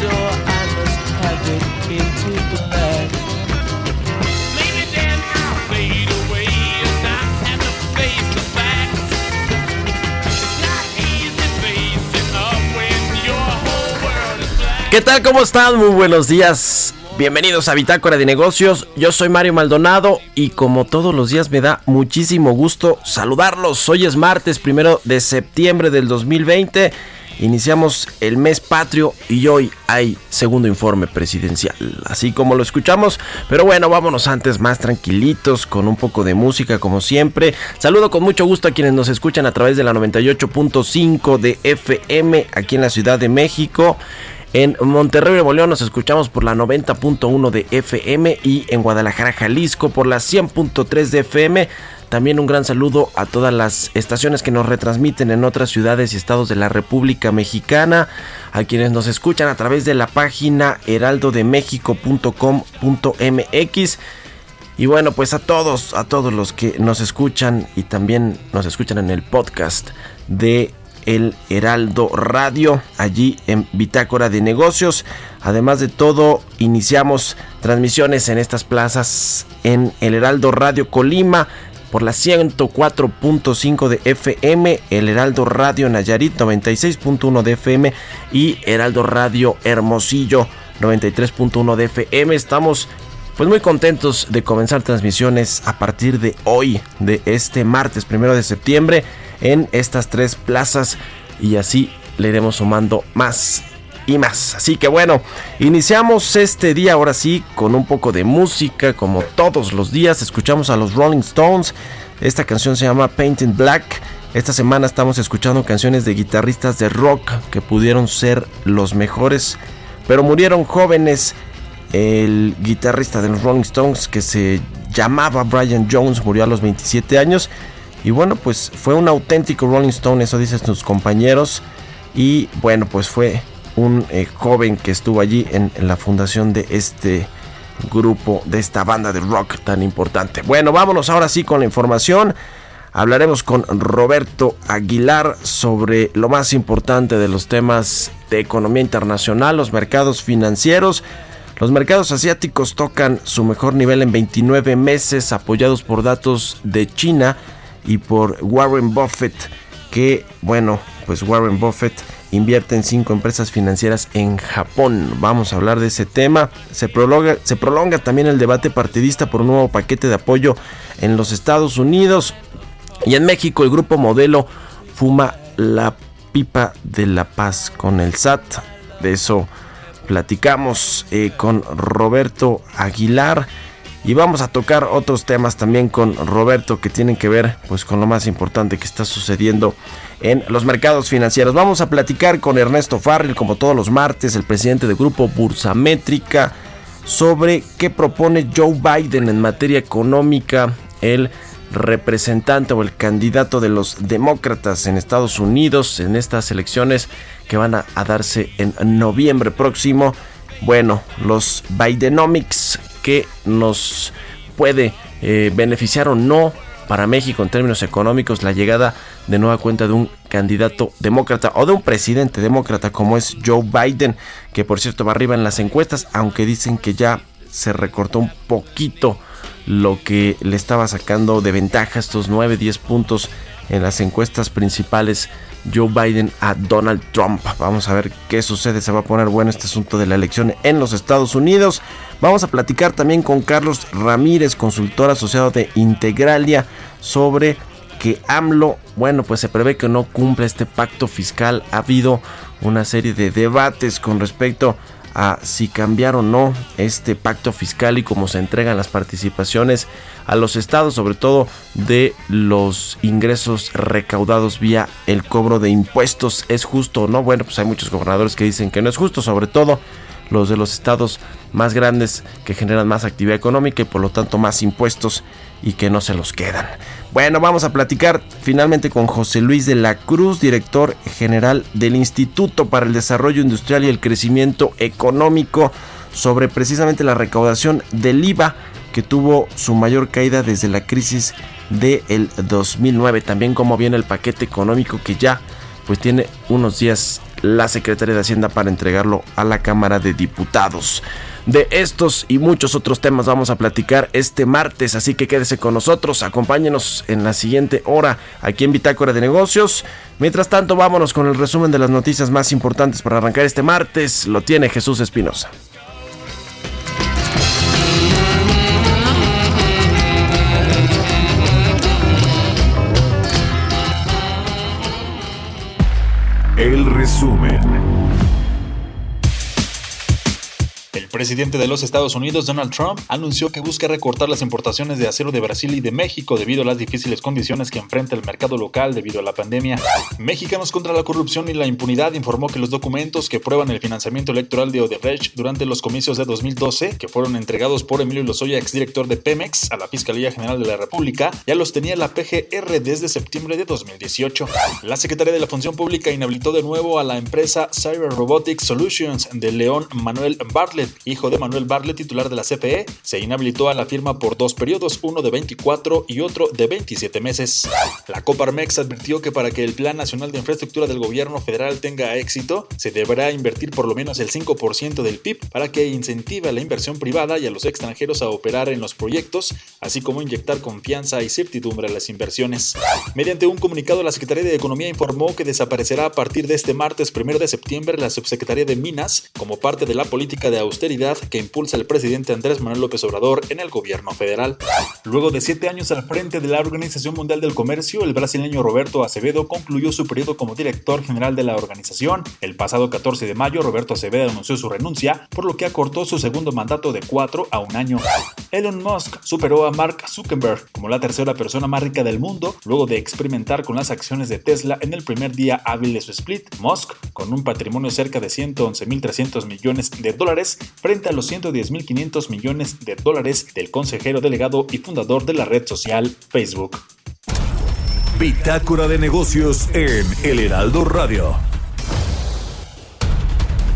Door, I must have it painted black. Maybe then I'll fade away and not have to face the facts. It's not easy facing up when your whole world is black. ¿Qué tal? ¿Cómo están? Muy buenos días. Bienvenidos a Bitácora de Negocios. Yo soy Mario Maldonado y como todos los días me da muchísimo gusto saludarlos. Hoy es martes primero de septiembre del 2020. Iniciamos el mes patrio y hoy hay segundo informe presidencial, así como lo escuchamos. Pero bueno, vámonos antes más tranquilitos, con un poco de música como siempre. Saludo con mucho gusto a quienes nos escuchan a través de la 98.5 de FM aquí en la Ciudad de México. En Monterrey, Nuevo nos escuchamos por la 90.1 de FM y en Guadalajara, Jalisco por la 100.3 de FM. También un gran saludo a todas las estaciones que nos retransmiten en otras ciudades y estados de la República Mexicana, a quienes nos escuchan a través de la página heraldodemexico.com.mx. Y bueno, pues a todos, a todos los que nos escuchan y también nos escuchan en el podcast de El Heraldo Radio, allí en Bitácora de Negocios. Además de todo, iniciamos transmisiones en estas plazas en El Heraldo Radio Colima por la 104.5 de FM, El Heraldo Radio Nayarit 96.1 de FM y Heraldo Radio Hermosillo 93.1 de FM. Estamos pues muy contentos de comenzar transmisiones a partir de hoy, de este martes primero de septiembre, en estas tres plazas y así le iremos sumando más y más. Así que bueno, iniciamos este día ahora sí con un poco de música, como todos los días. Escuchamos a los Rolling Stones. Esta canción se llama Painting Black. Esta semana estamos escuchando canciones de guitarristas de rock que pudieron ser los mejores, pero murieron jóvenes el guitarrista de los Rolling Stones que se llamaba Brian Jones murió a los 27 años y bueno pues fue un auténtico Rolling Stone eso dicen sus compañeros y bueno pues fue un eh, joven que estuvo allí en, en la fundación de este grupo de esta banda de rock tan importante bueno vámonos ahora sí con la información Hablaremos con Roberto Aguilar sobre lo más importante de los temas de economía internacional, los mercados financieros. Los mercados asiáticos tocan su mejor nivel en 29 meses, apoyados por datos de China y por Warren Buffett, que, bueno, pues Warren Buffett invierte en cinco empresas financieras en Japón. Vamos a hablar de ese tema. Se prolonga, se prolonga también el debate partidista por un nuevo paquete de apoyo en los Estados Unidos. Y en México el grupo modelo fuma la pipa de la paz con el SAT. De eso platicamos eh, con Roberto Aguilar y vamos a tocar otros temas también con Roberto que tienen que ver pues con lo más importante que está sucediendo en los mercados financieros. Vamos a platicar con Ernesto Farrell como todos los martes, el presidente del grupo Bursamétrica sobre qué propone Joe Biden en materia económica, el representante o el candidato de los demócratas en Estados Unidos en estas elecciones que van a darse en noviembre próximo. Bueno, los Bidenomics que nos puede eh, beneficiar o no para México en términos económicos la llegada de nueva cuenta de un candidato demócrata o de un presidente demócrata como es Joe Biden, que por cierto va arriba en las encuestas, aunque dicen que ya se recortó un poquito lo que le estaba sacando de ventaja estos 9, 10 puntos en las encuestas principales Joe Biden a Donald Trump. Vamos a ver qué sucede. Se va a poner bueno este asunto de la elección en los Estados Unidos. Vamos a platicar también con Carlos Ramírez, consultor asociado de Integralia, sobre que AMLO, bueno, pues se prevé que no cumple este pacto fiscal. Ha habido una serie de debates con respecto a si cambiar o no este pacto fiscal y cómo se entregan las participaciones a los estados, sobre todo de los ingresos recaudados vía el cobro de impuestos. ¿Es justo o no? Bueno, pues hay muchos gobernadores que dicen que no es justo, sobre todo los de los estados más grandes que generan más actividad económica y por lo tanto más impuestos y que no se los quedan. Bueno, vamos a platicar finalmente con José Luis de la Cruz, director general del Instituto para el Desarrollo Industrial y el Crecimiento Económico, sobre precisamente la recaudación del IVA que tuvo su mayor caída desde la crisis del 2009. También cómo viene el paquete económico que ya pues tiene unos días la Secretaría de Hacienda para entregarlo a la Cámara de Diputados. De estos y muchos otros temas vamos a platicar este martes, así que quédese con nosotros, acompáñenos en la siguiente hora aquí en Bitácora de Negocios. Mientras tanto, vámonos con el resumen de las noticias más importantes para arrancar este martes. Lo tiene Jesús Espinosa. El resumen. Presidente de los Estados Unidos, Donald Trump, anunció que busca recortar las importaciones de acero de Brasil y de México debido a las difíciles condiciones que enfrenta el mercado local debido a la pandemia. Mexicanos contra la corrupción y la impunidad informó que los documentos que prueban el financiamiento electoral de Odebrecht durante los comicios de 2012, que fueron entregados por Emilio Lozoya, exdirector de Pemex, a la Fiscalía General de la República, ya los tenía la PGR desde septiembre de 2018. La Secretaría de la Función Pública inhabilitó de nuevo a la empresa Cyber Robotics Solutions de León Manuel Bartlett hijo de Manuel Barlet, titular de la CFE, se inhabilitó a la firma por dos periodos, uno de 24 y otro de 27 meses. La Coparmex advirtió que para que el Plan Nacional de Infraestructura del gobierno federal tenga éxito, se deberá invertir por lo menos el 5% del PIB para que incentive a la inversión privada y a los extranjeros a operar en los proyectos, así como inyectar confianza y certidumbre a las inversiones. Mediante un comunicado, la Secretaría de Economía informó que desaparecerá a partir de este martes 1 de septiembre la Subsecretaría de Minas como parte de la política de austeridad que impulsa el presidente Andrés Manuel López Obrador en el gobierno federal. Luego de siete años al frente de la Organización Mundial del Comercio, el brasileño Roberto Acevedo concluyó su periodo como director general de la organización. El pasado 14 de mayo, Roberto Acevedo anunció su renuncia, por lo que acortó su segundo mandato de cuatro a un año. Elon Musk superó a Mark Zuckerberg como la tercera persona más rica del mundo, luego de experimentar con las acciones de Tesla en el primer día hábil de su split. Musk, con un patrimonio cerca de 111.300 millones de dólares, frente a los 110.500 millones de dólares del consejero delegado y fundador de la red social Facebook. Bitácora de negocios en El Heraldo Radio.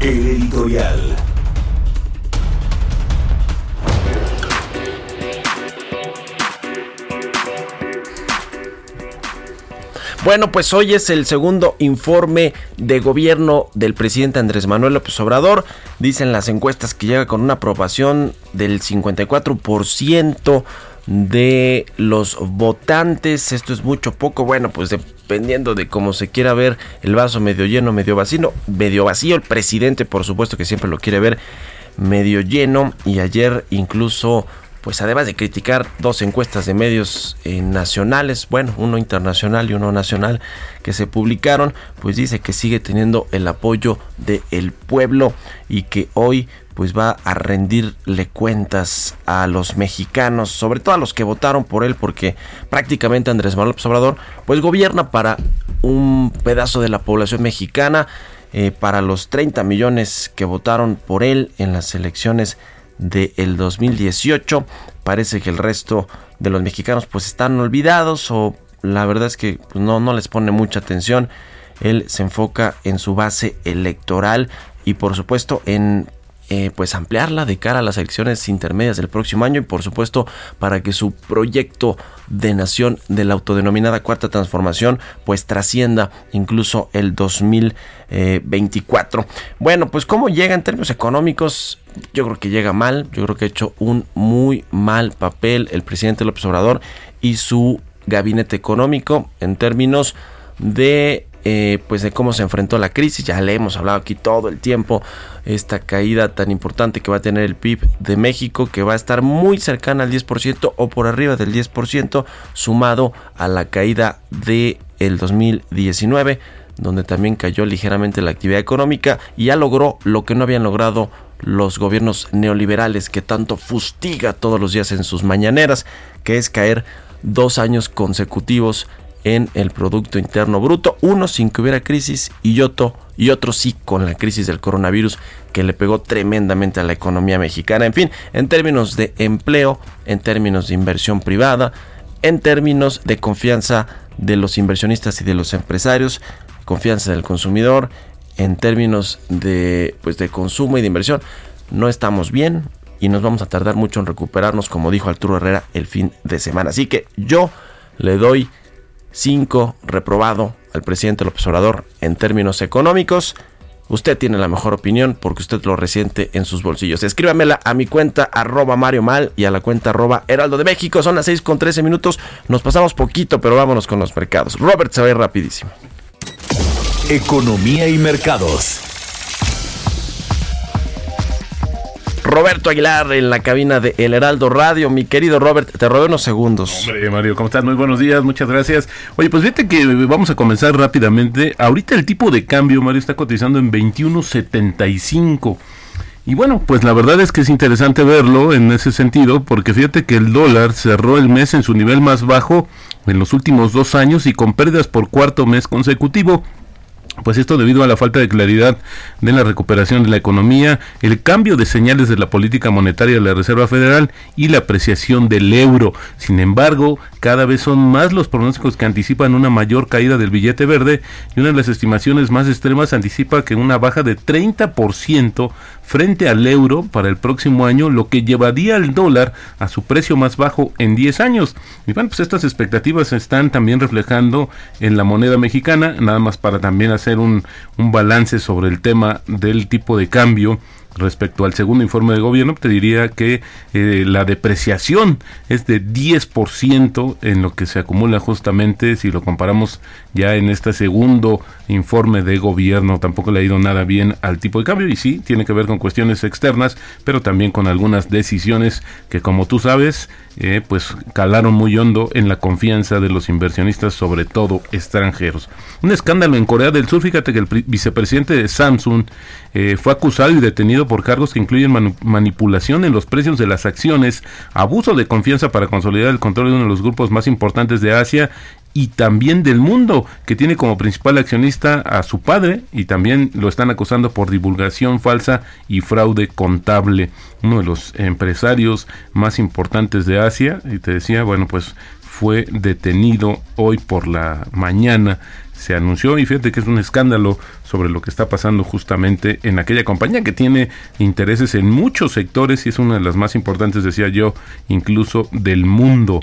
El editorial. Bueno, pues hoy es el segundo informe de gobierno del presidente Andrés Manuel López Obrador. Dicen las encuestas que llega con una aprobación del 54% de los votantes. Esto es mucho poco. Bueno, pues dependiendo de cómo se quiera ver el vaso medio lleno, medio vacío. Medio vacío. El presidente, por supuesto, que siempre lo quiere ver medio lleno. Y ayer incluso pues además de criticar dos encuestas de medios eh, nacionales, bueno, uno internacional y uno nacional que se publicaron, pues dice que sigue teniendo el apoyo del pueblo y que hoy pues va a rendirle cuentas a los mexicanos, sobre todo a los que votaron por él, porque prácticamente Andrés Manuel López Obrador pues gobierna para un pedazo de la población mexicana, eh, para los 30 millones que votaron por él en las elecciones del 2018. Parece que el resto de los mexicanos pues están olvidados o la verdad es que pues, no, no les pone mucha atención. Él se enfoca en su base electoral y por supuesto en eh, pues ampliarla de cara a las elecciones intermedias del próximo año y por supuesto para que su proyecto de nación de la autodenominada cuarta transformación pues trascienda incluso el 2024. Bueno, pues cómo llega en términos económicos, yo creo que llega mal, yo creo que ha hecho un muy mal papel el presidente López Obrador y su gabinete económico en términos de eh, pues de cómo se enfrentó la crisis. Ya le hemos hablado aquí todo el tiempo. Esta caída tan importante que va a tener el PIB de México, que va a estar muy cercana al 10% o por arriba del 10%, sumado a la caída de el 2019, donde también cayó ligeramente la actividad económica y ya logró lo que no habían logrado los gobiernos neoliberales que tanto fustiga todos los días en sus mañaneras, que es caer dos años consecutivos en el Producto Interno Bruto, uno sin que hubiera crisis y otro, y otro sí con la crisis del coronavirus que le pegó tremendamente a la economía mexicana. En fin, en términos de empleo, en términos de inversión privada, en términos de confianza de los inversionistas y de los empresarios, confianza del consumidor, en términos de, pues, de consumo y de inversión, no estamos bien y nos vamos a tardar mucho en recuperarnos, como dijo Arturo Herrera el fin de semana. Así que yo le doy 5 reprobado al presidente López Obrador en términos económicos. Usted tiene la mejor opinión porque usted lo resiente en sus bolsillos. Escríbamela a mi cuenta arroba Mario Mal y a la cuenta arroba Heraldo de México. Son las 6 con 13 minutos. Nos pasamos poquito, pero vámonos con los mercados. Robert se va a ir rapidísimo. Economía y mercados. Roberto Aguilar en la cabina de El Heraldo Radio. Mi querido Robert, te robé unos segundos. Hombre, Mario, ¿cómo estás? Muy buenos días, muchas gracias. Oye, pues fíjate que vamos a comenzar rápidamente. Ahorita el tipo de cambio, Mario, está cotizando en 21.75. Y bueno, pues la verdad es que es interesante verlo en ese sentido, porque fíjate que el dólar cerró el mes en su nivel más bajo en los últimos dos años y con pérdidas por cuarto mes consecutivo. Pues esto debido a la falta de claridad de la recuperación de la economía, el cambio de señales de la política monetaria de la Reserva Federal y la apreciación del euro. Sin embargo, cada vez son más los pronósticos que anticipan una mayor caída del billete verde y una de las estimaciones más extremas anticipa que una baja de 30% frente al euro para el próximo año, lo que llevaría al dólar a su precio más bajo en 10 años. Y bueno, pues estas expectativas se están también reflejando en la moneda mexicana, nada más para también hacer un, un balance sobre el tema del tipo de cambio respecto al segundo informe de gobierno, te diría que eh, la depreciación es de 10% en lo que se acumula justamente si lo comparamos ya en este segundo informe de gobierno. Tampoco le ha ido nada bien al tipo de cambio y sí, tiene que ver con cuestiones externas, pero también con algunas decisiones que como tú sabes, eh, pues calaron muy hondo en la confianza de los inversionistas, sobre todo extranjeros. Un escándalo en Corea del Sur, fíjate que el vicepresidente de Samsung eh, fue acusado y detenido por cargos que incluyen manipulación en los precios de las acciones, abuso de confianza para consolidar el control de uno de los grupos más importantes de Asia y también del mundo, que tiene como principal accionista a su padre y también lo están acusando por divulgación falsa y fraude contable. Uno de los empresarios más importantes de Asia, y te decía, bueno, pues fue detenido hoy por la mañana se anunció y fíjate que es un escándalo sobre lo que está pasando justamente en aquella compañía que tiene intereses en muchos sectores y es una de las más importantes, decía yo, incluso del mundo.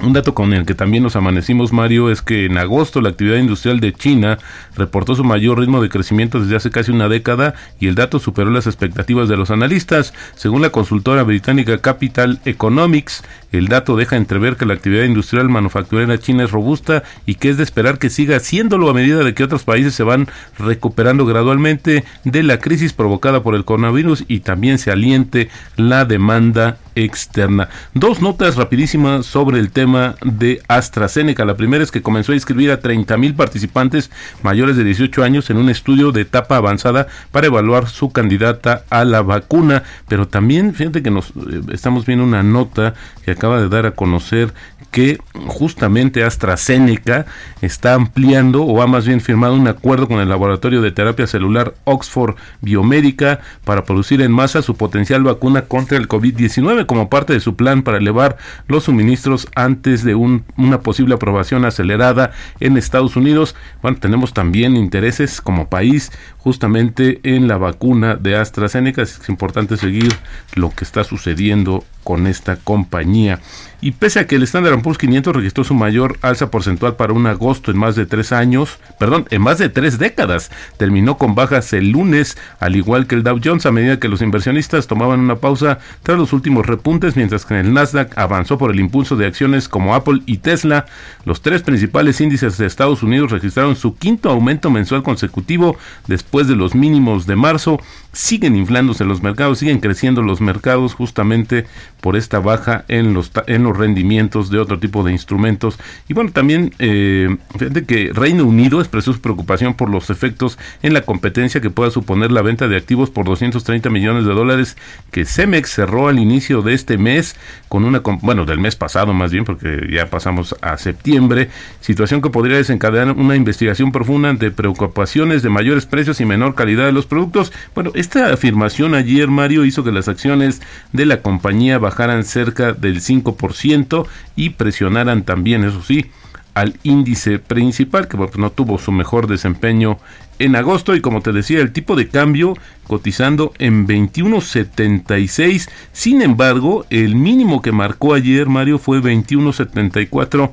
Un dato con el que también nos amanecimos, Mario, es que en agosto la actividad industrial de China reportó su mayor ritmo de crecimiento desde hace casi una década y el dato superó las expectativas de los analistas. Según la consultora británica Capital Economics, el dato deja entrever que la actividad industrial manufacturera china es robusta y que es de esperar que siga haciéndolo a medida de que otros países se van recuperando gradualmente de la crisis provocada por el coronavirus y también se aliente la demanda externa. Dos notas rapidísimas sobre el tema de AstraZeneca. La primera es que comenzó a inscribir a 30 mil participantes mayores de 18 años en un estudio de etapa avanzada para evaluar su candidata a la vacuna. Pero también, fíjate que nos eh, estamos viendo una nota que acaba de dar a conocer que justamente AstraZeneca está ampliando o ha más bien firmado un acuerdo con el laboratorio de terapia celular Oxford Biomédica para producir en masa su potencial vacuna contra el COVID-19 como parte de su plan para elevar los suministros antes de una posible aprobación acelerada en Estados Unidos. Bueno, tenemos también intereses como país justamente en la vacuna de AstraZeneca. Es importante seguir lo que está sucediendo con esta compañía. Y pese a que el Standard Poor's 500 registró su mayor alza porcentual para un agosto en más de tres años, perdón, en más de tres décadas, terminó con bajas el lunes, al igual que el Dow Jones, a medida que los inversionistas tomaban una pausa tras los últimos repuntes, mientras que el Nasdaq avanzó por el impulso de acciones como Apple y Tesla. Los tres principales índices de Estados Unidos registraron su quinto aumento mensual consecutivo después de los mínimos de marzo. Siguen inflándose los mercados, siguen creciendo los mercados justamente por esta baja en los, en los rendimientos de otro tipo de instrumentos. Y bueno, también eh, fíjate que Reino Unido expresó su preocupación por los efectos en la competencia que pueda suponer la venta de activos por 230 millones de dólares que Cemex cerró al inicio de este mes con una, bueno, del mes pasado más bien, porque ya pasamos a septiembre, situación que podría desencadenar una investigación profunda de preocupaciones de mayores precios y menor calidad de los productos. Bueno, esta afirmación ayer, Mario, hizo que las acciones de la compañía bajaran cerca del 5% y presionaran también, eso sí, al índice principal, que no tuvo su mejor desempeño en agosto y como te decía, el tipo de cambio cotizando en 21.76. Sin embargo, el mínimo que marcó ayer Mario fue 21.74.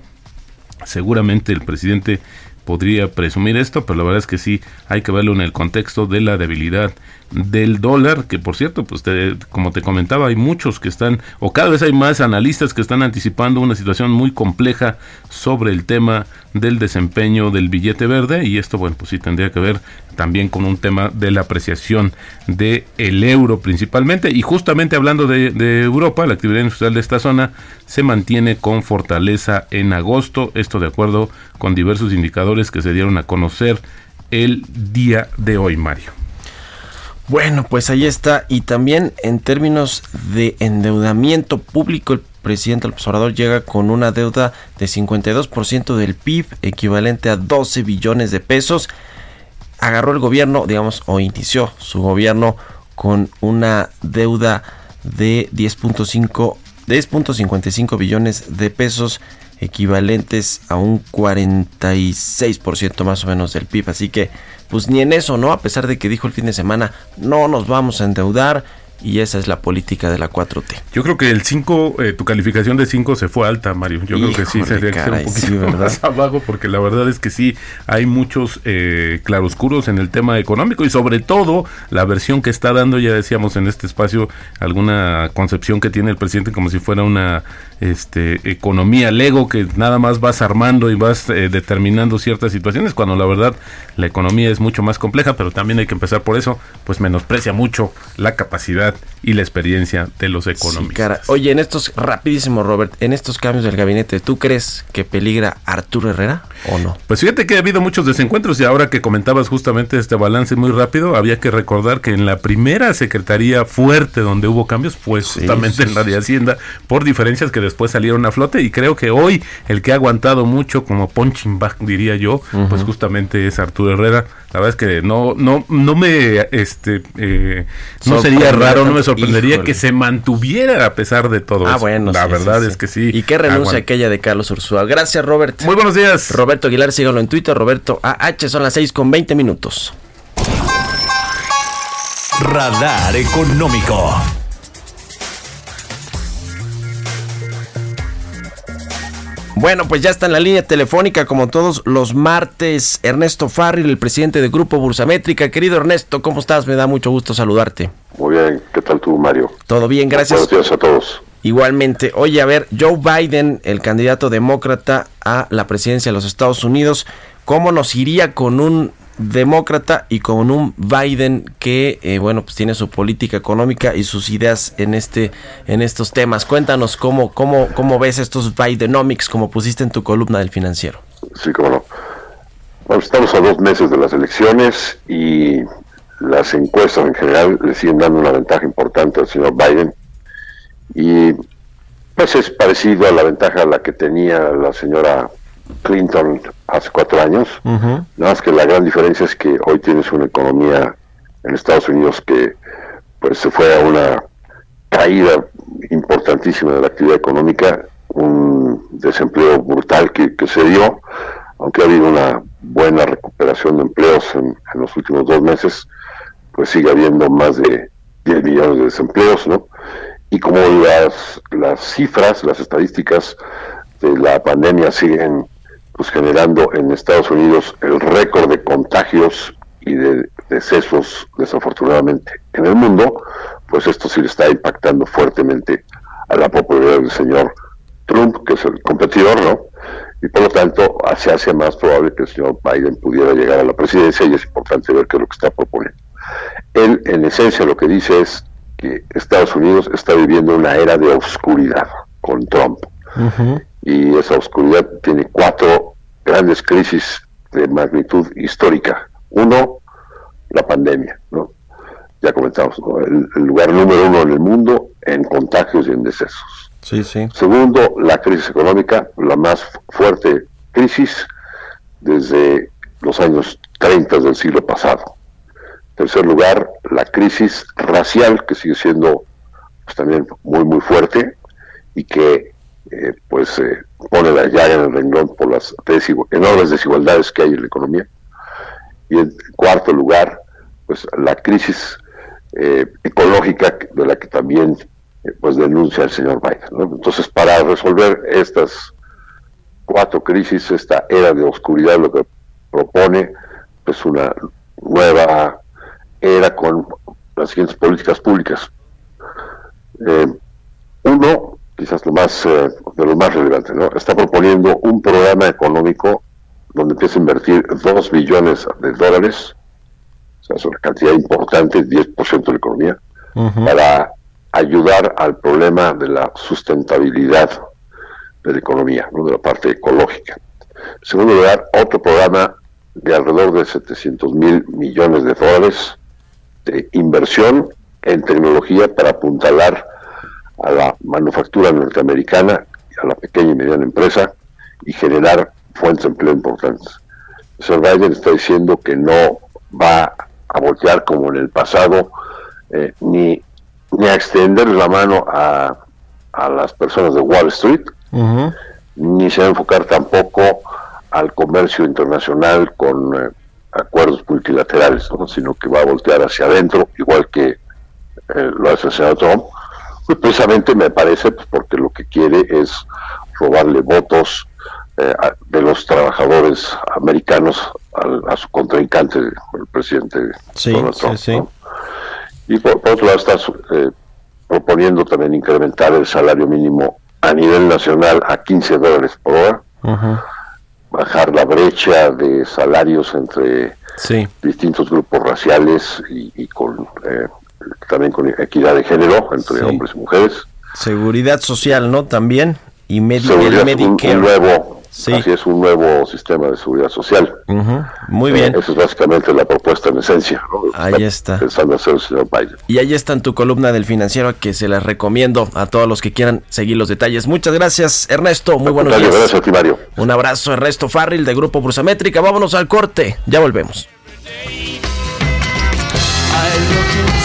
Seguramente el presidente podría presumir esto, pero la verdad es que sí hay que verlo en el contexto de la debilidad del dólar, que por cierto, pues como te comentaba, hay muchos que están, o cada vez hay más analistas que están anticipando una situación muy compleja sobre el tema del desempeño del billete verde, y esto, bueno, pues sí tendría que ver también con un tema de la apreciación del el euro principalmente, y justamente hablando de, de Europa, la actividad industrial de esta zona se mantiene con fortaleza en agosto, esto de acuerdo con diversos indicadores que se dieron a conocer el día de hoy, Mario. Bueno, pues ahí está. Y también en términos de endeudamiento público, el presidente López Obrador llega con una deuda de 52% del PIB, equivalente a 12 billones de pesos. Agarró el gobierno, digamos, o inició su gobierno con una deuda de 10.5 10.55 billones de pesos equivalentes a un 46% más o menos del PIB. Así que pues ni en eso, ¿no? A pesar de que dijo el fin de semana, no nos vamos a endeudar y esa es la política de la 4T. Yo creo que el 5, eh, tu calificación de 5 se fue alta, Mario. Yo creo que sí se que ser un poquito más abajo porque la verdad es que sí hay muchos eh, claroscuros en el tema económico y sobre todo la versión que está dando, ya decíamos en este espacio, alguna concepción que tiene el presidente como si fuera una este, economía Lego que nada más vas armando y vas eh, determinando ciertas situaciones cuando la verdad la economía es mucho más compleja, pero también hay que empezar por eso, pues menosprecia mucho la capacidad y la experiencia de los economistas. Oye, en estos, rapidísimo Robert, en estos cambios del gabinete, ¿tú crees que peligra Arturo Herrera o no? Pues fíjate que ha habido muchos desencuentros y ahora que comentabas justamente este balance muy rápido, había que recordar que en la primera secretaría fuerte donde hubo cambios fue justamente en la de Hacienda por diferencias que después salieron a flote y creo que hoy el que ha aguantado mucho como punching back diría yo, pues justamente es Arturo Herrera. La verdad es que no no no me este eh, no sería raro, no me sorprendería que se mantuviera a pesar de todo ah, bueno, la verdad es que sí. Y que renuncia aquella de Carlos Ursúa. Gracias, Robert. Muy buenos días. Roberto Aguilar, síganlo en Twitter, Roberto AH, son las 6 con 20 minutos. Radar Económico. Bueno, pues ya está en la línea telefónica como todos los martes Ernesto Farril, el presidente del Grupo Bursamétrica. Querido Ernesto, ¿cómo estás? Me da mucho gusto saludarte. Muy bien, ¿qué tal tú, Mario? Todo bien, gracias. Buenos días a todos. Igualmente, oye, a ver, Joe Biden, el candidato demócrata a la presidencia de los Estados Unidos, ¿cómo nos iría con un demócrata y con un Biden que eh, bueno pues tiene su política económica y sus ideas en este en estos temas. Cuéntanos cómo cómo cómo ves estos Bidenomics como pusiste en tu columna del financiero. Sí cómo no. Estamos a dos meses de las elecciones y las encuestas en general le siguen dando una ventaja importante al señor Biden. Y pues es parecido a la ventaja a la que tenía la señora Clinton hace cuatro años. Nada más que la gran diferencia es que hoy tienes una economía en Estados Unidos que pues se fue a una caída importantísima de la actividad económica, un desempleo brutal que, se dio, aunque ha habido una buena recuperación de empleos en, en los últimos dos meses, pues sigue habiendo más de 10 millones de desempleos, ¿no? Y como las, las cifras, las estadísticas de la pandemia siguen pues generando en Estados Unidos el récord de contagios y de decesos desafortunadamente en el mundo, pues esto sí le está impactando fuertemente a la popularidad del señor Trump, que es el competidor, ¿no? Y por lo tanto se hace más probable que el señor Biden pudiera llegar a la presidencia y es importante ver qué es lo que está proponiendo. Él, en esencia, lo que dice es que Estados Unidos está viviendo una era de oscuridad con Trump. Y esa oscuridad tiene cuatro grandes crisis de magnitud histórica. Uno, la pandemia, ¿no? Ya comentamos, ¿no? el, el lugar número uno en el mundo en contagios y en decesos. Sí, sí. Segundo, la crisis económica, la más fuerte crisis desde los años 30 del siglo pasado. Tercer lugar, la crisis racial, que sigue siendo pues, también muy, muy fuerte y que eh, pues eh, pone la llaga en el renglón por las enormes desigualdades que hay en la economía. Y en cuarto lugar, pues la crisis eh, ecológica de la que también eh, pues denuncia el señor Biden. Entonces, para resolver estas cuatro crisis, esta era de oscuridad, lo que propone pues una nueva era con las siguientes políticas públicas. Eh, uno, quizás lo más eh, de lo más relevante, ¿no? está proponiendo un programa económico donde empieza a invertir 2 billones de dólares, o sea, es una cantidad importante, 10% de la economía, para ayudar al problema de la sustentabilidad de la economía, ¿no? de la parte ecológica. En segundo lugar, otro programa de alrededor de 700 mil millones de dólares de inversión en tecnología para apuntalar a la manufactura norteamericana, a la pequeña y mediana empresa y generar fuentes de empleo importantes. El señor Biden está diciendo que no va a voltear como en el pasado, eh, ni, ni a extender la mano a, a las personas de Wall Street, ni se va a enfocar tampoco al comercio internacional con eh, acuerdos multilaterales, ¿no? sino que va a voltear hacia adentro, igual que eh, lo hace el señor Trump. Pues precisamente me parece pues, porque lo que quiere es robarle votos eh, a- de los trabajadores americanos al- a su contrincante, el presidente Sí, Donald sí, Trump. sí. ¿no? Y por, por otro lado está eh, proponiendo también incrementar el salario mínimo a nivel nacional a 15 dólares por hora, bajar la brecha de salarios entre Sí. distintos grupos raciales y, y con eh, también con equidad de género entre Sí. hombres y mujeres. Seguridad social, ¿no? También. Y medi el Medicare. un nuevo, Sí. así es, un nuevo sistema de seguridad social. Muy Eh, bien. Esa es básicamente la propuesta en esencia. ¿no? Ahí está. Pensando hacer el señor Biden. Y ahí está en tu columna del financiero que se las recomiendo a todos los que quieran seguir los detalles. Muchas gracias, Ernesto. Muy buenos días. Gracias a ti, Mario. Un abrazo, Ernesto Farril de Grupo Brusamétrica. Vámonos al corte. Ya volvemos. I look.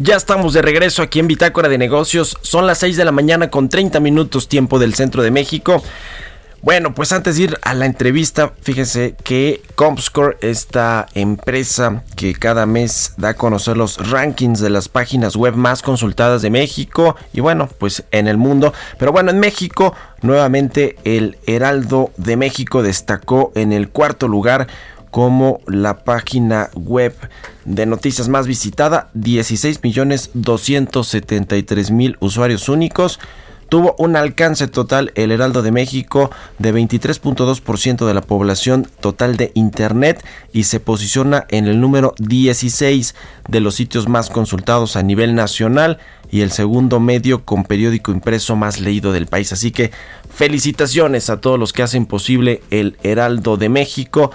Ya estamos de regreso aquí en Bitácora de Negocios. Son las 6 de la mañana con 30 minutos tiempo del centro de México. Bueno, pues antes de ir a la entrevista, fíjense que Comscore, esta empresa que cada mes da a conocer los rankings de las páginas web más consultadas de México y bueno, pues en el mundo. Pero bueno, en México, nuevamente el Heraldo de México destacó en el cuarto lugar como la página web de noticias más visitada, 16 millones 273 mil usuarios únicos. tuvo un alcance total el Heraldo de México de 23.2% de la población total de Internet y se posiciona en el número 16 de los sitios más consultados a nivel nacional y el segundo medio con periódico impreso más leído del país. Así que felicitaciones a todos los que hacen posible el Heraldo de México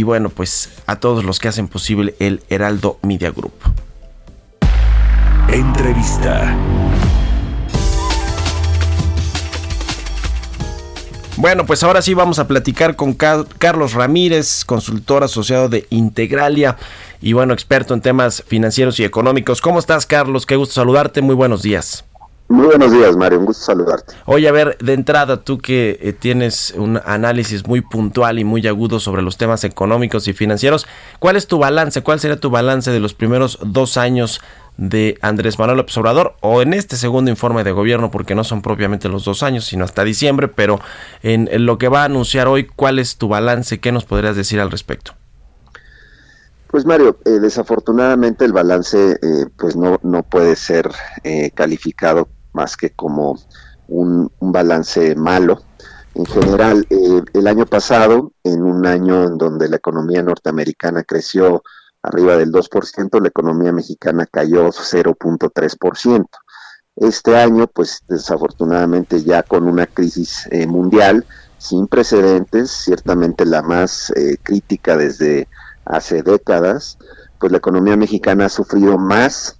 y bueno, pues a todos los que hacen posible el Heraldo Media Group. Entrevista. Bueno, pues ahora sí vamos a platicar con Carlos Ramírez, consultor asociado de Integralia y bueno, experto en temas financieros y económicos. ¿Cómo estás, Carlos? Qué gusto saludarte. Muy buenos días. Muy buenos días, Mario. Un gusto saludarte. Oye, a ver, de entrada, tú que eh, tienes un análisis muy puntual y muy agudo sobre los temas económicos y financieros, ¿cuál es tu balance? ¿Cuál sería tu balance de los primeros dos años de Andrés Manuel López Obrador o en este segundo informe de gobierno, porque no son propiamente los dos años, sino hasta diciembre, pero en, lo que va a anunciar hoy, ¿cuál es tu balance? ¿Qué nos podrías decir al respecto? Pues Mario, eh, desafortunadamente el balance eh, pues no, no puede ser eh, calificado más que como un, balance malo. En general, el año pasado, en un año en donde la economía norteamericana creció arriba del 2%, la economía mexicana cayó 0.3%. Este año, pues desafortunadamente ya con una crisis eh, mundial sin precedentes, ciertamente la más eh, crítica desde hace décadas, pues la economía mexicana ha sufrido más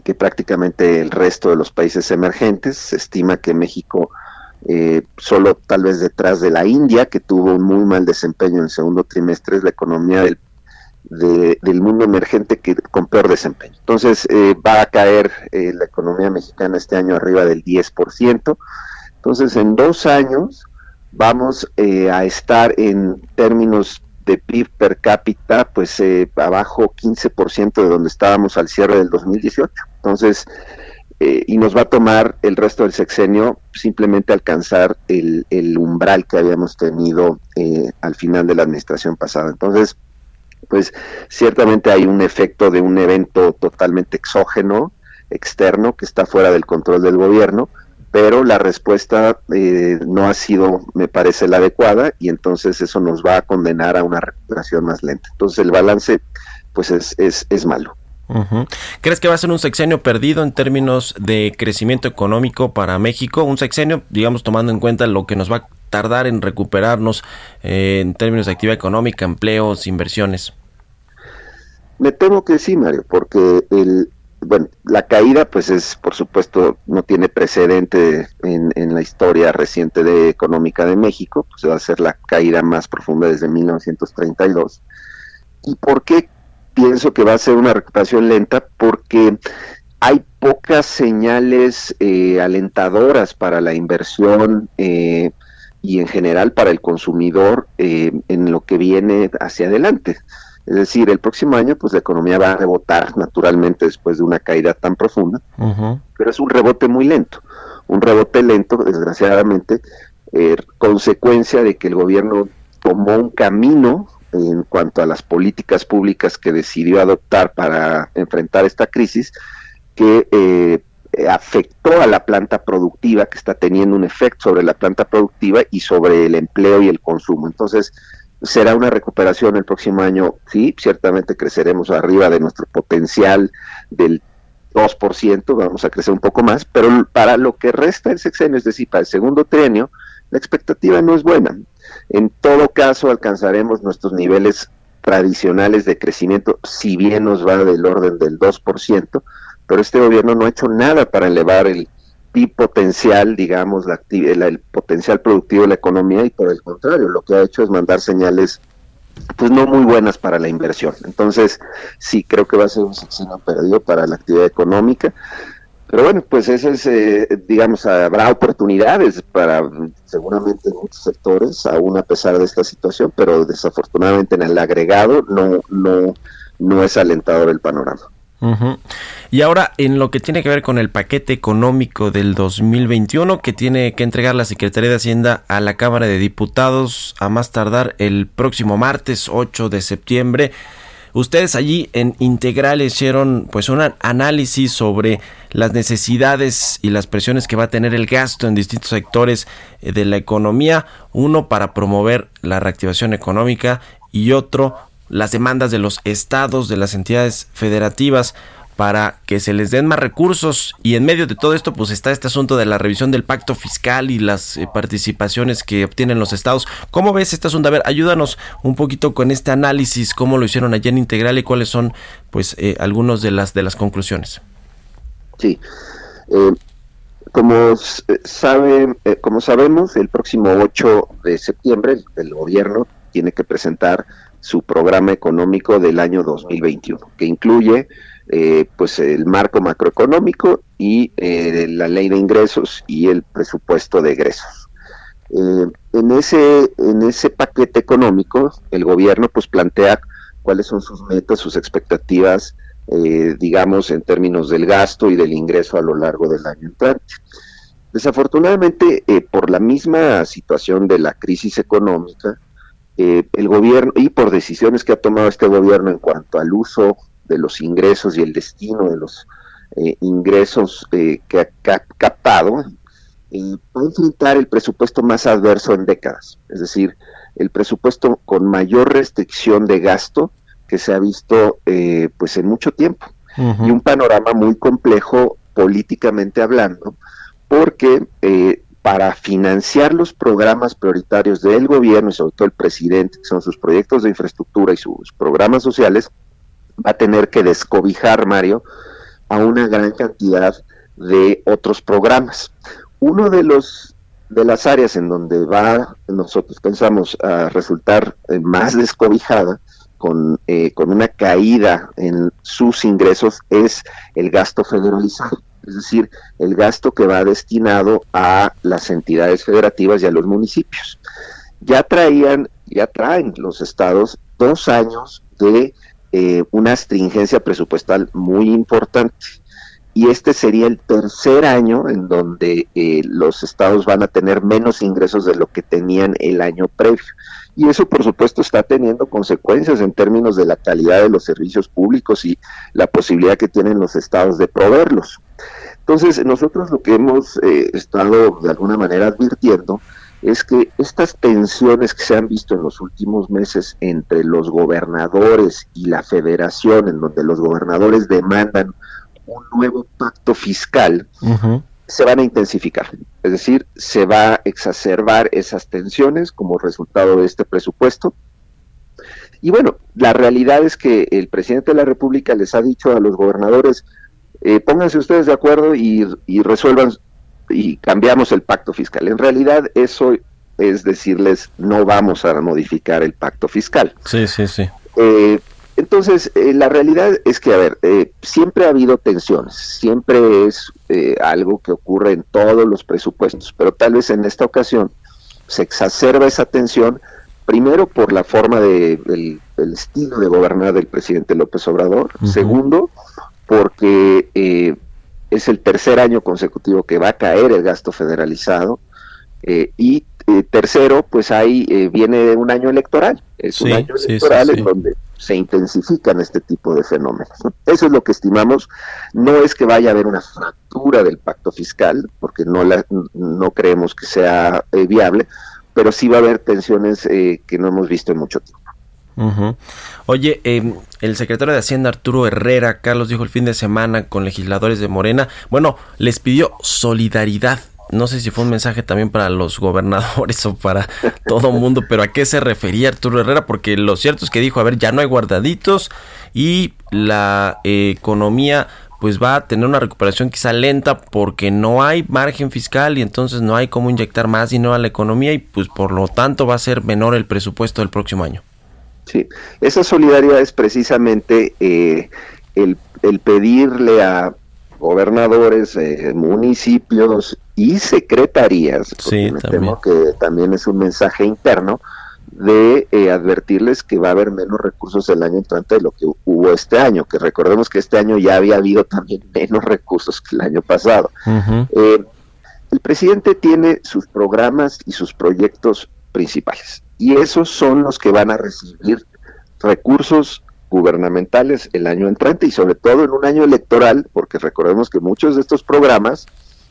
que prácticamente el resto de los países emergentes. Se estima que México, eh, solo tal vez detrás de la India, que tuvo un muy mal desempeño en el segundo trimestre, es la economía del del mundo emergente que con peor desempeño. Entonces eh, va a caer eh, la economía mexicana este año arriba del 10%. Entonces en dos años vamos eh, a estar en términos de PIB per cápita pues abajo 15% de donde estábamos al cierre del 2018. Entonces y nos va a tomar el resto del sexenio simplemente alcanzar el, umbral que habíamos tenido al final de la administración pasada. Entonces, pues ciertamente hay un efecto de un evento totalmente exógeno, externo, que está fuera del control del gobierno, pero la respuesta eh, no ha sido, me parece, la adecuada y entonces eso nos va a condenar a una recuperación más lenta. Entonces el balance, pues es, es, es malo. ¿Crees que va a ser un sexenio perdido en términos de crecimiento económico para México? Un sexenio, digamos, tomando en cuenta lo que nos va a tardar en recuperarnos eh, en términos de actividad económica, empleos, inversiones. Me temo que sí, Mario, porque el, bueno, la caída, pues es, por supuesto, no tiene precedente en, en, la historia reciente de económica de México, pues va a ser la caída más profunda desde 1932. ¿Y por qué pienso que va a ser una recuperación lenta? Porque hay pocas señales eh, alentadoras para la inversión eh, y en general para el consumidor eh, en lo que viene hacia adelante. Es decir, el próximo año pues la economía va a rebotar naturalmente después de una caída tan profunda, pero es un rebote muy lento, un rebote lento desgraciadamente, eh, consecuencia de que el gobierno tomó un camino en cuanto a las políticas públicas que decidió adoptar para enfrentar esta crisis que eh, afectó a la planta productiva, que está teniendo un efecto sobre la planta productiva y sobre el empleo y el consumo. Entonces, será una recuperación el próximo año, sí, ciertamente creceremos arriba de nuestro potencial del 2%, vamos a crecer un poco más, pero para lo que resta el sexenio, es decir, para el segundo trienio, la expectativa no es buena. En todo caso, alcanzaremos nuestros niveles tradicionales de crecimiento, si bien nos va del orden del 2%, pero este gobierno no ha hecho nada para elevar el potencial, digamos, la, el potencial productivo de la economía y por el contrario, lo que ha hecho es mandar señales pues no muy buenas para la inversión. Entonces, sí, creo que va a ser un sexenio perdido para la actividad económica. Pero bueno, pues eso es, eh, digamos, habrá oportunidades para seguramente en muchos sectores, aún a pesar de esta situación, pero desafortunadamente en el agregado no, no, no es alentador el panorama. Y ahora, en lo que tiene que ver con el paquete económico del 2021 que tiene que entregar la Secretaría de Hacienda a la Cámara de Diputados a más tardar el próximo martes 8 de septiembre. Ustedes allí en Integral hicieron pues un análisis sobre las necesidades y las presiones que va a tener el gasto en distintos sectores eh, de la economía, uno para promover la reactivación económica y otro las demandas de los estados, de las entidades federativas para que se les den más recursos y en medio de todo esto pues está este asunto de la revisión del pacto fiscal y las eh, participaciones que obtienen los estados. ¿Cómo ves este asunto? A ver, ayúdanos un poquito con este análisis, cómo lo hicieron allá en Integral y cuáles son pues eh, algunos de las de las conclusiones. Sí. Eh, como sabe, como sabemos, el próximo 8 de septiembre el gobierno tiene que presentar su programa económico del año 2021, que incluye eh, pues el marco macroeconómico y eh, la ley de ingresos y el presupuesto de egresos. Eh, en ese en ese paquete económico el gobierno pues plantea cuáles son sus metas, sus expectativas, digamos en términos del gasto y del ingreso a lo largo del año entrante. Desafortunadamente, por la misma situación de la crisis económica, el gobierno y por decisiones que ha tomado este gobierno en cuanto al uso de los ingresos y el destino de los eh, ingresos eh, que ha captado, eh, a enfrentar el presupuesto más adverso en décadas, es decir, el presupuesto con mayor restricción de gasto que se ha visto pues en mucho tiempo y un panorama muy complejo políticamente hablando, porque para financiar los programas prioritarios del gobierno y sobre todo el presidente, que son sus proyectos de infraestructura y sus programas sociales, va a tener que descobijar, Mario, a una gran cantidad de otros programas. Uno de los de las áreas en donde va, nosotros pensamos, a resultar eh, más descobijada con, eh, con una caída en sus ingresos es el gasto federalizado, es decir, el gasto que va destinado a las entidades federativas y a los municipios. Ya traían, ya traen los estados dos años de eh, una stringencia presupuestal muy importante. Y este sería el tercer año en donde eh, los estados van a tener menos ingresos de lo que tenían el año previo. Y eso, por supuesto, está teniendo consecuencias en términos de la calidad de los servicios públicos y la posibilidad que tienen los estados de proveerlos. Entonces, nosotros lo que hemos eh, estado de alguna manera advirtiendo es que estas tensiones que se han visto en los últimos meses entre los gobernadores y la federación, en donde los gobernadores demandan un nuevo pacto fiscal, se van a intensificar. Es decir, se va a exacerbar esas tensiones como resultado de este presupuesto. Y bueno, la realidad es que el presidente de la República les ha dicho a los gobernadores, eh, pónganse ustedes de acuerdo y, y resuelvan y cambiamos el pacto fiscal. En realidad eso es decirles no vamos a modificar el pacto fiscal. Sí, sí, sí. Eh, entonces, eh, la realidad es que, a ver, eh, siempre ha habido tensiones, siempre es algo que ocurre en todos los presupuestos, pero tal vez en esta ocasión se exacerba esa tensión, primero por la forma de, el, estilo de gobernar del presidente López Obrador, segundo, porque es el tercer año consecutivo que va a caer el gasto federalizado. Eh, y eh, tercero, pues ahí eh, viene un año electoral. Es un año electoral en donde se intensifican este tipo de fenómenos. Eso es lo que estimamos. No es que vaya a haber una fractura del pacto fiscal, porque no, la, no creemos que sea viable, pero sí va a haber tensiones que no hemos visto en mucho tiempo. Oye, em, el secretario de Hacienda Arturo Herrera, Carlos, dijo el fin de semana con legisladores de Morena, bueno, les pidió solidaridad. No sé si fue un mensaje también para los gobernadores o para todo mundo, pero ¿a qué se refería Arturo Herrera? Porque lo cierto es que dijo, a ver, ya no hay guardaditos y la eh, economía pues va a tener una recuperación quizá lenta porque no hay margen fiscal y entonces no hay cómo inyectar más dinero a la economía y pues por lo tanto va a ser menor el presupuesto del próximo año. Sí, esa solidaridad es precisamente eh, el, pedirle a gobernadores, eh, municipios y secretarías, porque me temo que también es un mensaje interno, de eh, advertirles que va a haber menos recursos el año entrante de lo que hubo este año, que recordemos que este año ya había habido también menos recursos que el año pasado. el presidente tiene sus programas y sus proyectos principales y esos son los que van a recibir recursos gubernamentales el año entrante y sobre todo en un año electoral, porque recordemos que muchos de estos programas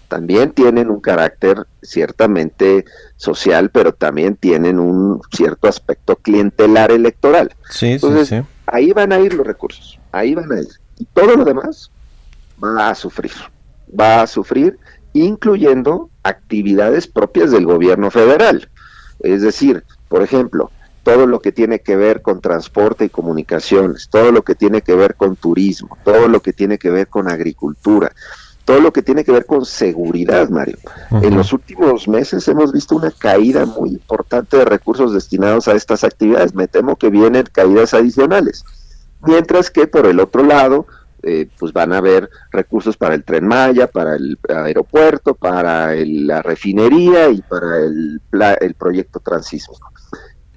también tienen un carácter ciertamente social, pero también tienen un cierto aspecto clientelar electoral. Sí, Entonces, sí, sí. ahí van a ir los recursos, ahí van a ir. Y todo lo demás va a sufrir, va a sufrir, incluyendo actividades propias del gobierno federal. Es decir, por ejemplo, todo lo que tiene que ver con transporte y comunicaciones, todo lo que tiene que ver con turismo, todo lo que tiene que ver con agricultura, todo lo que tiene que ver con seguridad, Mario. En los últimos meses hemos visto una caída muy importante de recursos destinados a estas actividades. Me temo que vienen caídas adicionales. Mientras que por el otro lado, eh, pues van a haber recursos para el tren Maya, para el aeropuerto, para el- la refinería y para el, el proyecto transísmico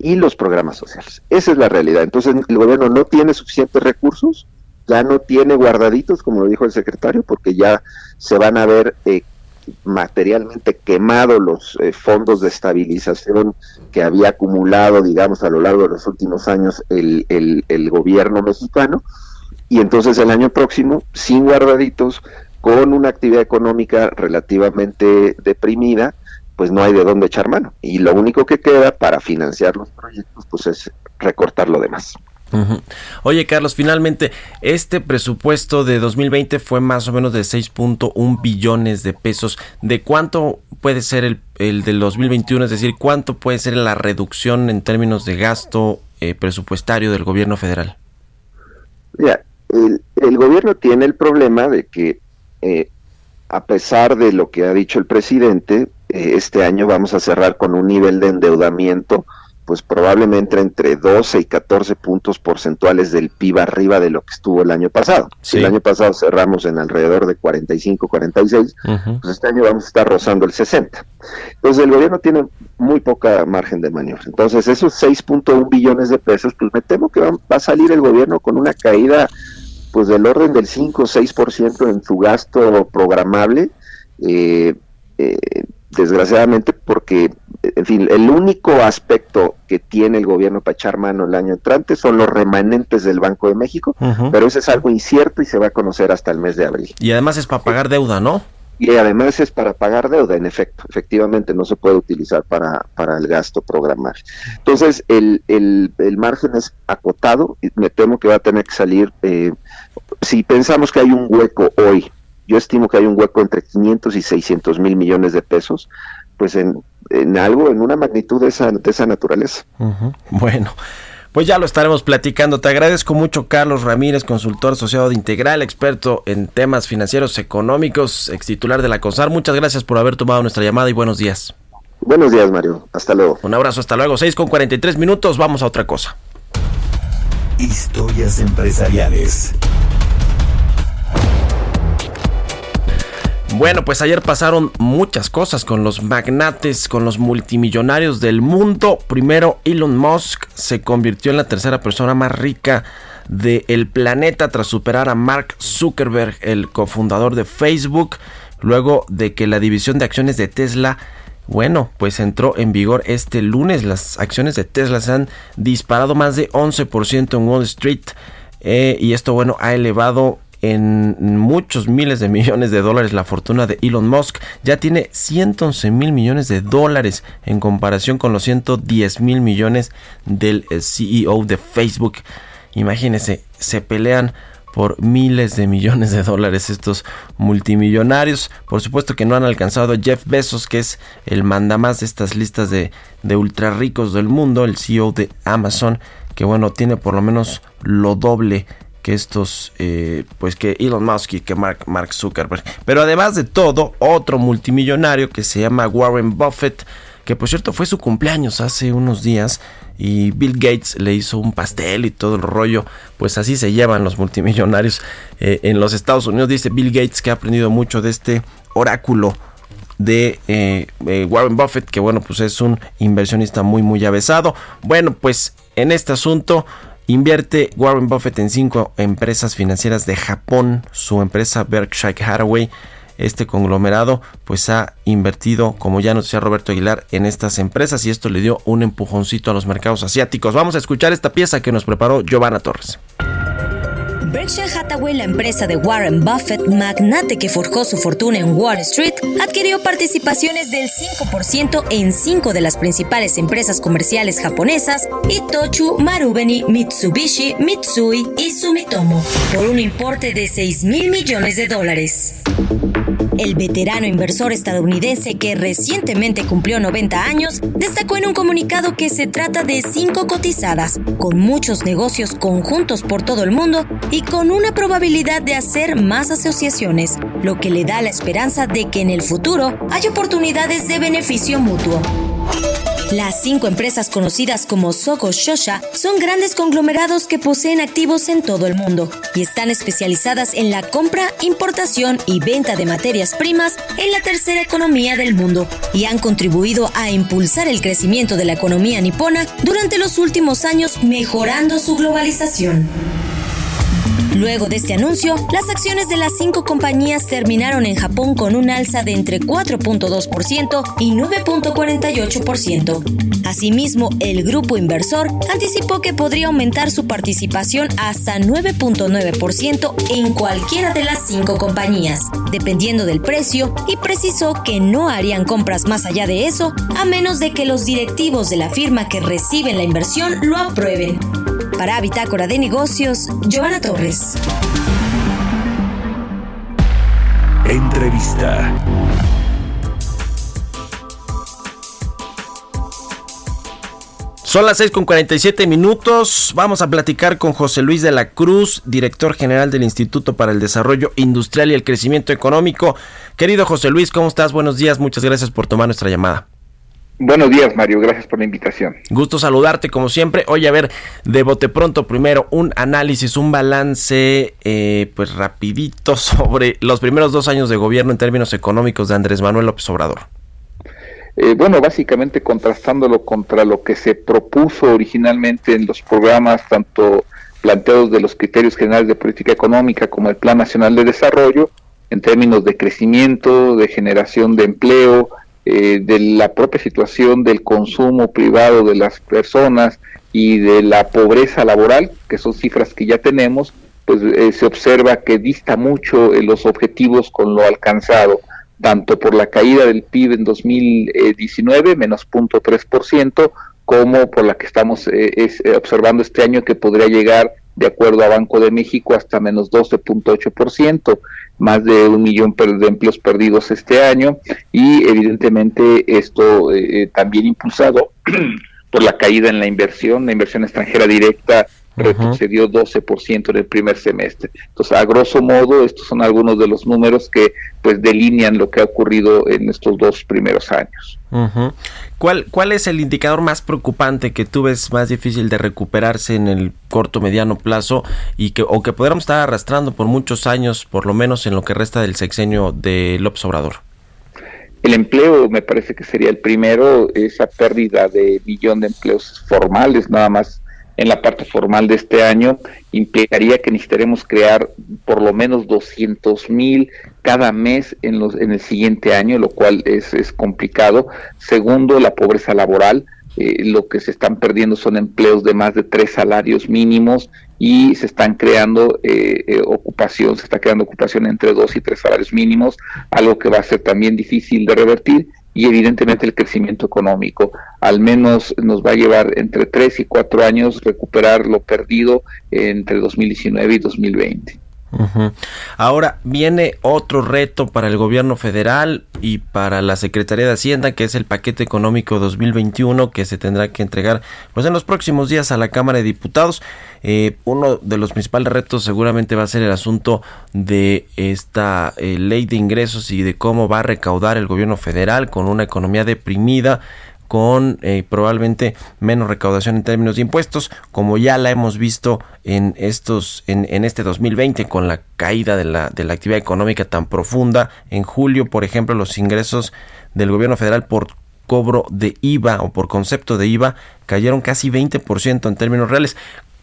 y los programas sociales. Esa es la realidad. Entonces el gobierno no tiene suficientes recursos, ya no tiene guardaditos, como lo dijo el secretario, porque ya se van a ver eh, materialmente quemados los eh, fondos de estabilización que había acumulado, digamos, a lo largo de los últimos años el, el, el gobierno mexicano. Y entonces el año próximo, sin guardaditos, con una actividad económica relativamente deprimida, pues no hay de dónde echar mano. Y lo único que queda para financiar los proyectos, pues es recortar lo demás. Oye, Carlos, finalmente, este presupuesto de 2020 fue más o menos de 6.1 billones de pesos. ¿De cuánto puede ser el, el del 2021? Es decir, ¿cuánto puede ser la reducción en términos de gasto eh, presupuestario del gobierno federal? Mira, el, el gobierno tiene el problema de que, eh, a pesar de lo que ha dicho el presidente, eh, este año vamos a cerrar con un nivel de endeudamiento, pues probablemente entre 12 y 14 puntos porcentuales del PIB arriba de lo que estuvo el año pasado. Si el año pasado cerramos en alrededor de 45, 46, Ujú. pues este año vamos a estar rozando el 60. Entonces el gobierno tiene muy poca margen de maniobra. Entonces esos 6.1 billones de pesos, pues me temo que va, va a salir el gobierno con una caída pues del orden del 5 o 6% en su gasto programable, eh, eh, desgraciadamente porque, en fin, el único aspecto que tiene el gobierno para echar mano el año entrante son los remanentes del Banco de México, pero eso es algo incierto y se va a conocer hasta el mes de abril. Y además es para pagar deuda, ¿no? Y además es para pagar deuda, en efecto. Efectivamente, no se puede utilizar para, para el gasto programable. Entonces, el, el, el margen es acotado y me temo que va a tener que salir. eh, si pensamos que hay un hueco hoy, yo estimo que hay un hueco entre 500 y 600 mil millones de pesos, pues en, en algo, en una magnitud de esa, de esa naturaleza. Bueno, pues ya lo estaremos platicando. Te agradezco mucho, Carlos Ramírez, consultor asociado de Integral, experto en temas financieros económicos, ex titular de la CONSAR. Muchas gracias por haber tomado nuestra llamada y buenos días. Buenos días, Mario. Hasta luego. Un abrazo, hasta luego. 6 con 43 minutos, vamos a otra cosa. Historias empresariales. Bueno, pues ayer pasaron muchas cosas con los magnates, con los multimillonarios del mundo. Primero, Elon Musk se convirtió en la tercera persona más rica del planeta tras superar a Mark Zuckerberg, el cofundador de Facebook, luego de que la división de acciones de Tesla bueno, pues entró en vigor este lunes. Las acciones de Tesla se han disparado más de 11% en Wall Street. eh, y esto, bueno, ha elevado en muchos miles de millones de dólares la fortuna de Elon Musk. Ya tiene 111 mil millones de dólares en comparación con los 110 mil millones del eh, CEO de Facebook. Imagínense, se pelean por miles de millones de dólares estos multimillonarios. Por supuesto que no han alcanzado Jeff Bezos, que es el mandamás de estas listas de, de ultra ricos del mundo, el CEO de Amazon, que bueno, tiene por lo menos lo doble que estos, eh, pues que Elon Musk y que Mark, Mark Zuckerberg. Pero además de todo, otro multimillonario que se llama Warren Buffett, que por cierto fue su cumpleaños hace unos días y Bill Gates le hizo un pastel y todo el rollo, pues así se llevan los multimillonarios eh, en los Estados Unidos. Dice Bill Gates que ha aprendido mucho de este oráculo de eh, Warren Buffett, que bueno, pues es un inversionista muy, muy avesado. Bueno, pues en este asunto invierte Warren Buffett en cinco empresas financieras de Japón. Su empresa Berkshire Hathaway este conglomerado pues ha invertido, como ya nos decía Roberto Aguilar, en estas empresas y esto le dio un empujoncito a los mercados asiáticos. Vamos a escuchar esta pieza que nos preparó Giovanna Torres. Berkshire Hathaway, la empresa de Warren Buffett, magnate que forjó su fortuna en Wall Street, adquirió participaciones del 5% en cinco de las principales empresas comerciales japonesas, Itochu, Marubeni, Mitsubishi, Mitsui y Sumitomo, por un importe de 6 mil millones de dólares. El veterano inversor estadounidense que recientemente cumplió 90 años destacó en un comunicado que se trata de cinco cotizadas, con muchos negocios conjuntos por todo el mundo y con una probabilidad de hacer más asociaciones, lo que le da la esperanza de que en el futuro hay oportunidades de beneficio mutuo. Las cinco empresas conocidas como Sogo Shosha son grandes conglomerados que poseen activos en todo el mundo y están especializadas en la compra, importación y venta de materias primas en la tercera economía del mundo y han contribuido a impulsar el crecimiento de la economía nipona durante los últimos años mejorando su globalización. Luego de este anuncio, las acciones de las cinco compañías terminaron en Japón con un alza de entre 4.2% y 9.48%. Asimismo, el grupo inversor anticipó que podría aumentar su participación hasta 9.9% en cualquiera de las cinco compañías, dependiendo del precio, y precisó que no harían compras más allá de eso, a menos de que los directivos de la firma que reciben la inversión lo aprueben. Para Bitácora de Negocios, Giovanna Torres. Entrevista. Son las 6 con 47 minutos. Vamos a platicar con José Luis de la Cruz, director general del Instituto para el Desarrollo Industrial y el Crecimiento Económico. Querido José Luis, ¿cómo estás? Buenos días. Muchas gracias por tomar nuestra llamada. Buenos días, Mario. Gracias por la invitación. Gusto saludarte como siempre. Oye, a ver, de bote pronto, primero un análisis, un balance, eh, pues rapidito sobre los primeros dos años de gobierno en términos económicos de Andrés Manuel López Obrador. Eh, bueno, básicamente contrastándolo contra lo que se propuso originalmente en los programas, tanto planteados de los criterios generales de política económica como el Plan Nacional de Desarrollo, en términos de crecimiento, de generación de empleo, eh, de la propia situación del consumo privado de las personas y de la pobreza laboral, que son cifras que ya tenemos, pues eh, se observa que dista mucho en los objetivos con lo alcanzado tanto por la caída del PIB en 2019, menos 0.3%, como por la que estamos eh, es, eh, observando este año que podría llegar, de acuerdo a Banco de México, hasta menos 12.8%, más de un millón de empleos perdidos este año y evidentemente esto eh, también impulsado por la caída en la inversión, la inversión extranjera directa retrocedió 12% en el primer semestre. Entonces, a grosso modo, estos son algunos de los números que pues delinean lo que ha ocurrido en estos dos primeros años. ¿Cuál, ¿Cuál es el indicador más preocupante que tú ves más difícil de recuperarse en el corto mediano plazo y que o que podríamos estar arrastrando por muchos años, por lo menos en lo que resta del sexenio de López Obrador? El empleo me parece que sería el primero, esa pérdida de millón de empleos formales, nada más en la parte formal de este año implicaría que necesitaremos crear por lo menos 200 mil cada mes en, los, en el siguiente año, lo cual es, es complicado. Segundo, la pobreza laboral. Eh, lo que se están perdiendo son empleos de más de tres salarios mínimos y se están creando eh, eh, ocupación, se está creando ocupación entre dos y tres salarios mínimos, algo que va a ser también difícil de revertir y evidentemente el crecimiento económico. Al menos nos va a llevar entre tres y cuatro años recuperar lo perdido entre 2019 y 2020. Ahora viene otro reto para el gobierno federal y para la Secretaría de Hacienda, que es el paquete económico 2021 que se tendrá que entregar pues en los próximos días a la Cámara de Diputados. Eh, uno de los principales retos seguramente va a ser el asunto de esta eh, ley de ingresos y de cómo va a recaudar el gobierno federal con una economía deprimida con eh, probablemente menos recaudación en términos de impuestos, como ya la hemos visto en estos en, en este 2020 con la caída de la, de la actividad económica tan profunda. En julio, por ejemplo, los ingresos del gobierno federal por cobro de IVA o por concepto de IVA cayeron casi 20% en términos reales.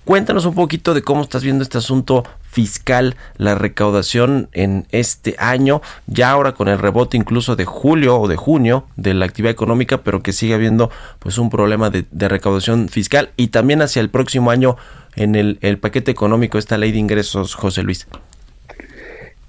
Cuéntanos un poquito de cómo estás viendo este asunto fiscal, la recaudación en este año, ya ahora con el rebote incluso de julio o de junio de la actividad económica, pero que sigue habiendo pues un problema de, recaudación fiscal y también hacia el próximo año en el, el paquete económico, esta ley de ingresos, José Luis.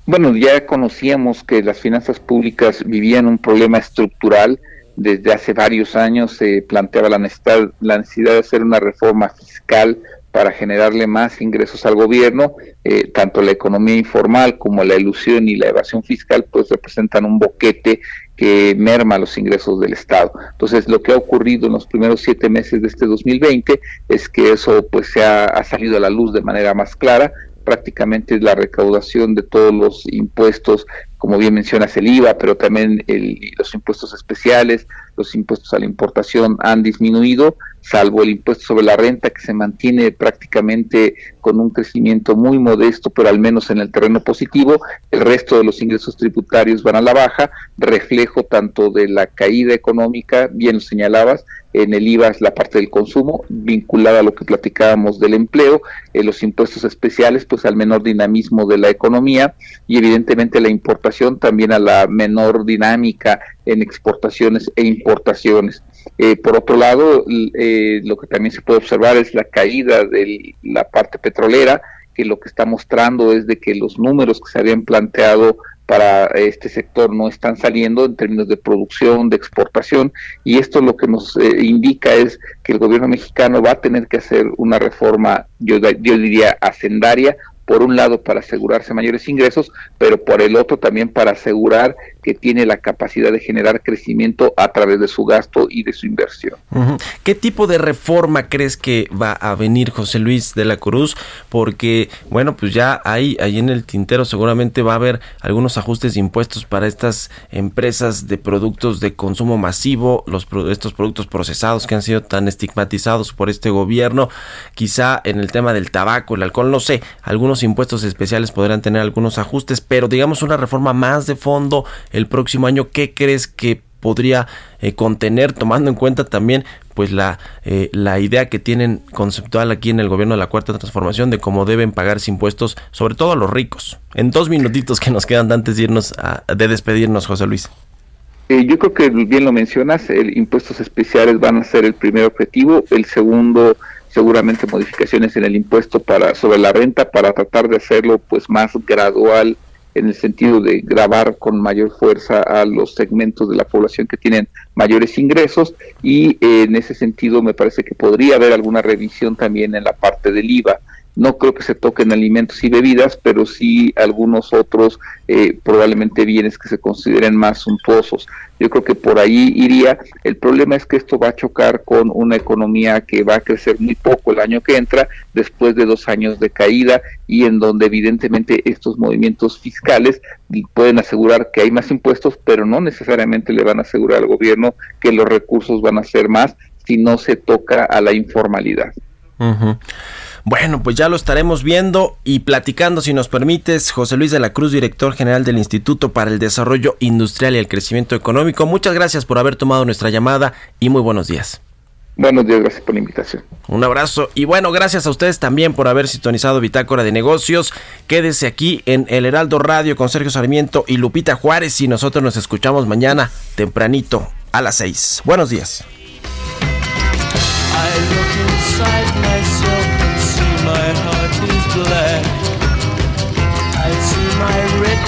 Bueno, ya conocíamos que las finanzas públicas vivían un problema estructural. Desde hace varios años se planteaba la necesidad, la necesidad de hacer una reforma fiscal para generarle más ingresos al gobierno. Eh, tanto la economía informal como la ilusión y la evasión fiscal pues representan un boquete que merma los ingresos del Estado. Entonces, lo que ha ocurrido en los primeros siete meses de este 2020 es que eso pues se ha, ha salido a la luz de manera más clara prácticamente la recaudación de todos los impuestos, como bien mencionas el IVA, pero también el, los impuestos especiales, los impuestos a la importación han disminuido, salvo el impuesto sobre la renta que se mantiene prácticamente con un crecimiento muy modesto, pero al menos en el terreno positivo, el resto de los ingresos tributarios van a la baja, reflejo tanto de la caída económica, bien lo señalabas, en el IVA es la parte del consumo, vinculada a lo que platicábamos del empleo, eh, los impuestos especiales, pues al menor dinamismo de la economía y evidentemente la importación también a la menor dinámica en exportaciones e importaciones. Eh, por otro lado, eh, lo que también se puede observar es la caída de la parte petrolera, que lo que está mostrando es de que los números que se habían planteado para este sector no están saliendo en términos de producción, de exportación, y esto lo que nos eh, indica es que el gobierno mexicano va a tener que hacer una reforma, yo, yo diría, hacendaria, por un lado para asegurarse mayores ingresos, pero por el otro también para asegurar que tiene la capacidad de generar crecimiento a través de su gasto y de su inversión. ¿Qué tipo de reforma crees que va a venir José Luis de la Cruz? Porque, bueno, pues ya hay ahí en el tintero seguramente va a haber algunos ajustes de impuestos para estas empresas de productos de consumo masivo, los estos productos procesados que han sido tan estigmatizados por este gobierno, quizá en el tema del tabaco, el alcohol, no sé, algunos impuestos especiales podrán tener algunos ajustes, pero digamos una reforma más de fondo el próximo año, ¿qué crees que podría eh, contener, tomando en cuenta también pues la, eh, la idea que tienen conceptual aquí en el gobierno de la Cuarta Transformación de cómo deben pagarse impuestos, sobre todo a los ricos. En dos minutitos que nos quedan antes de irnos a- de despedirnos, José Luis. Eh, yo creo que bien lo mencionas, el impuestos especiales van a ser el primer objetivo, el segundo seguramente modificaciones en el impuesto para sobre la renta para tratar de hacerlo pues más gradual en el sentido de grabar con mayor fuerza a los segmentos de la población que tienen mayores ingresos y eh, en ese sentido me parece que podría haber alguna revisión también en la parte del IVA. No creo que se toquen alimentos y bebidas, pero sí algunos otros eh, probablemente bienes que se consideren más suntuosos. Yo creo que por ahí iría. El problema es que esto va a chocar con una economía que va a crecer muy poco el año que entra, después de dos años de caída y en donde evidentemente estos movimientos fiscales pueden asegurar que hay más impuestos, pero no necesariamente le van a asegurar al gobierno que los recursos van a ser más si no se toca a la informalidad. Bueno, pues ya lo estaremos viendo y platicando, si nos permites, José Luis de la Cruz, director general del Instituto para el Desarrollo Industrial y el Crecimiento Económico. Muchas gracias por haber tomado nuestra llamada y muy buenos días. Buenos días, gracias por la invitación. Un abrazo y bueno, gracias a ustedes también por haber sintonizado Bitácora de Negocios. Quédese aquí en El Heraldo Radio con Sergio Sarmiento y Lupita Juárez y nosotros nos escuchamos mañana tempranito a las 6. Buenos días. I look